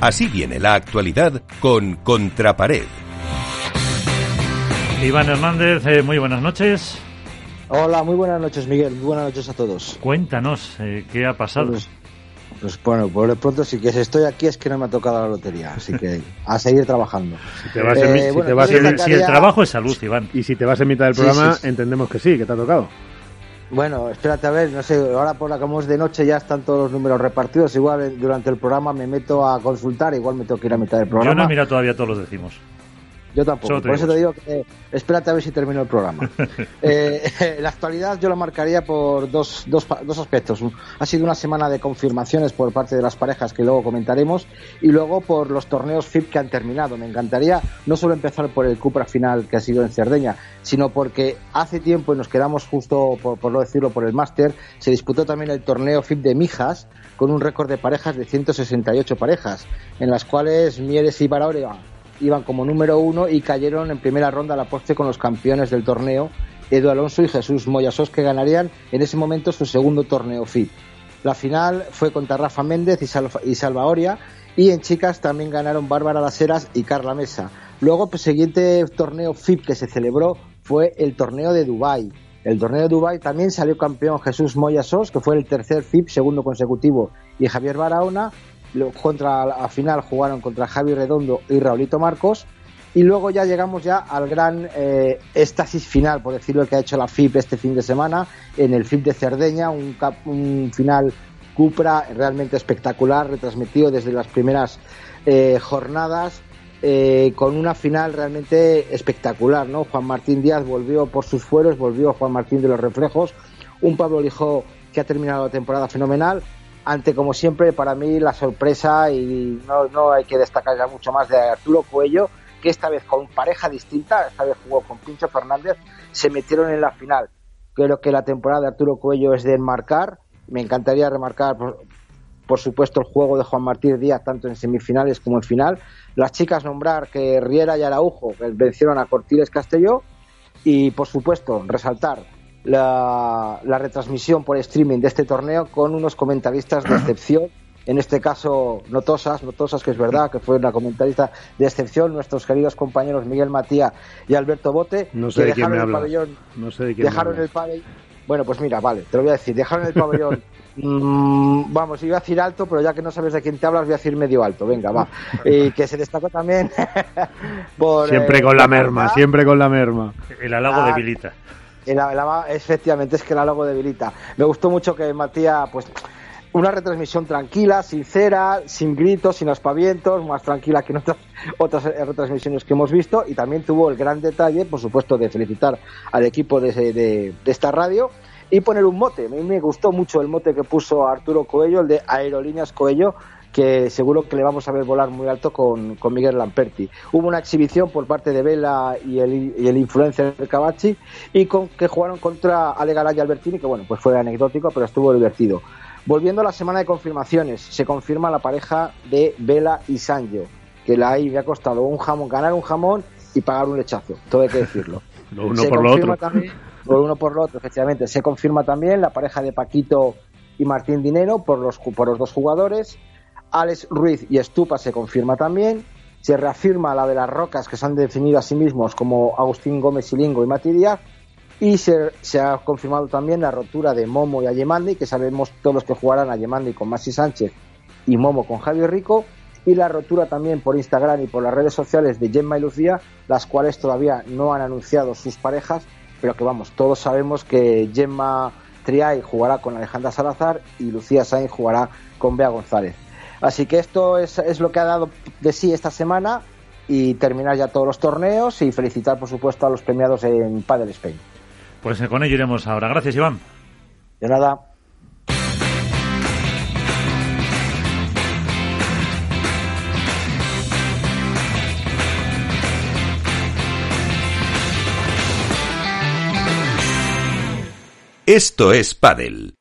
Así viene la actualidad con Contrapared. Iván Hernández, eh, muy buenas noches. Hola, muy buenas noches, Miguel. Muy buenas noches a todos. Cuéntanos, eh, ¿qué ha pasado? Pues, pues, bueno, por lo pronto, si que estoy aquí es que no me ha tocado la lotería, así que a seguir trabajando. Si, te vas en, Eh, si bueno, te vas yo en- destacaría- si el trabajo es salud, Iván. Y si te vas en mitad del Sí, programa, sí, sí. entendemos que sí, que te ha tocado. Bueno, espérate a ver, no sé, ahora por la que vamos de noche ya están todos los números repartidos. Igual durante el programa me meto a consultar, igual me tengo que ir a mitad del Yo no programa. he mirado todavía todos los decimos. Yo tampoco. Solo Por eso te digo que espérate a ver si termino el programa. Eh, la actualidad yo lo marcaría por dos, dos, dos aspectos. Ha sido una semana de confirmaciones por parte de las parejas que luego comentaremos y luego por los torneos FIP que han terminado. Me encantaría no solo empezar por el Cupra final que ha sido en Cerdeña, sino porque hace tiempo y nos quedamos justo, por, por no decirlo, por el máster, se disputó también el torneo FIP de Mijas con un récord de parejas de 168 parejas, en las cuales Mieres y Barahora iban como número uno y cayeron en primera ronda a la postre con los campeones del torneo, Edu Alonso y Jesús Moyasos, que ganarían en ese momento su segundo torneo FIP. La final fue contra Rafa Méndez y, Salva, y en chicas también ganaron Bárbara Las Heras y Carla Mesa. Luego, el siguiente torneo FIP que se celebró fue el torneo de Dubái. El torneo de Dubái también salió campeón Jesús Moyasos, que fue el tercer FIP, segundo consecutivo, y Javier Barahona. Contra la final jugaron contra Javi Redondo y Raulito Marcos. Y luego ya llegamos ya al gran eh, éxtasis final, por decirlo, que ha hecho la FIP este fin de semana, en el FIP de Cerdeña, un, cap- un final Cupra realmente espectacular, retransmitido desde las primeras eh, jornadas, eh, con una final realmente espectacular, ¿no? Juan Martín Díaz volvió por sus fueros, volvió Juan Martín de los Reflejos, un Pablo Lijó que ha terminado la temporada fenomenal, ante como siempre para mí la sorpresa y no, no hay que destacar ya mucho más de Arturo Cuello, que esta vez con pareja distinta, esta vez jugó con Pincho Fernández, se metieron en la final. Creo que la temporada de Arturo Cuello es de enmarcar, me encantaría remarcar por, por supuesto el juego de Juan Martín Díaz tanto en semifinales como en final. Las chicas nombrar que Riera y Araujo vencieron a Cortiles Castelló y por supuesto resaltar la, la retransmisión por streaming de este torneo con unos comentaristas de excepción. En este caso, Notosas, Notosas, que es verdad, que fue una comentarista de excepción, nuestros queridos compañeros Miguel Matía y Alberto Bote, No sé que de quién dejaron me el pabellón No sé de quién dejaron el pabellón. Bueno, pues mira, vale, te lo voy a decir. Dejaron el pabellón. mm, vamos, iba a decir alto, pero ya que no sabes de quién te hablas, voy a decir medio alto. Venga, va. Y que se destacó también por. Siempre eh, con la merma, siempre con la merma. El halago Ah, debilita. Efectivamente, es que el halago debilita. Me gustó mucho que Matías, pues, una retransmisión tranquila, sincera, sin gritos, sin aspavientos, más tranquila que en otras, otras eh, retransmisiones que hemos visto. Y también tuvo el gran detalle, por supuesto, de felicitar al equipo de, de- de esta radio y poner un mote. A mí me gustó mucho el mote que puso Arturo Coello, el de Aerolíneas Coello, que seguro que le vamos a ver volar muy alto con, con Miguel Lamperti. Hubo una exhibición por parte de Vela y el, y el influencer Cavachi y con, que jugaron contra Ale Garay y Albertini, que bueno, pues fue anecdótico, pero estuvo divertido. Volviendo a la semana de confirmaciones, se confirma la pareja de Vela y Sancho, que la ahí ha costado un jamón, ganar un jamón y pagar un lechazo, todo hay que decirlo. Lo uno Se por lo otro. también- por uno por lo otro, efectivamente. Se confirma también la pareja de Paquito y Martín Dinero por los, por los dos jugadores. Alex Ruiz y Estupa se confirma también. Se reafirma la de las rocas que se han definido a sí mismos como Agustín Gómez Silingo y Mati. Y se, ha confirmado también la rotura de Momo y Ayemandi, que sabemos todos los que jugarán Ayemandi con Masi Sánchez y Momo con Javier Rico. Y la rotura también por Instagram y por las redes sociales de Gemma y Lucía, las cuales todavía no han anunciado sus parejas, pero que vamos, todos sabemos que Gemma Triay jugará con Alejandra Salazar y Lucía Sainz jugará con Bea González. Así que esto es, es lo que ha dado de sí esta semana y terminar ya todos los torneos y felicitar por supuesto a los premiados en Padel Spain. Pues eh, con ello iremos ahora. Gracias, Iván. De nada. Esto es Padel.